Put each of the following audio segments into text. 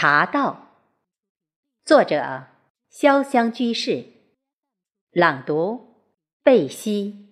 茶道，作者：潇湘居士，朗读：贝西。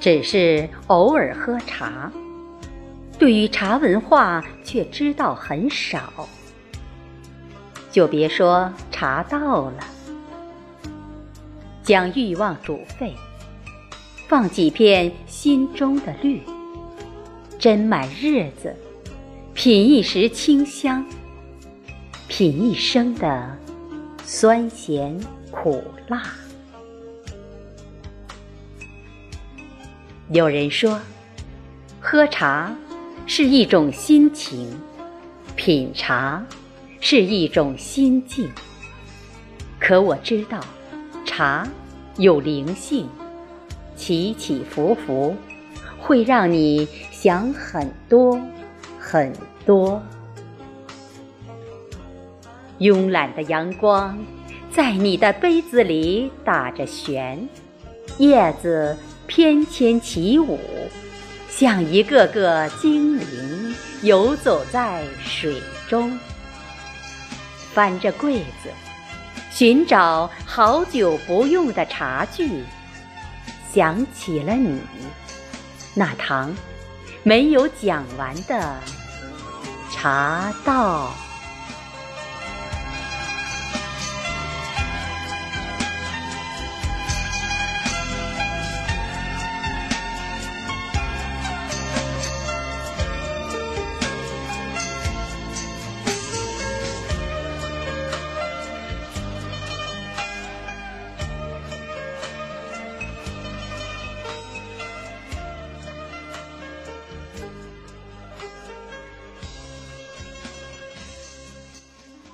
只是偶尔喝茶，对于茶文化却知道很少，就别说茶道了。将欲望煮沸，放几片心中的绿，斟满日子，品一时清香，品一生的酸咸苦辣。有人说，喝茶是一种心情，品茶是一种心境。可我知道，茶有灵性，起起伏伏，会让你想很多很多。慵懒的阳光在你的杯子里打着旋，叶子。翩跹起舞，像一个个精灵游走在水中。翻着柜子，寻找好久不用的茶具，想起了你，那堂没有讲完的茶道。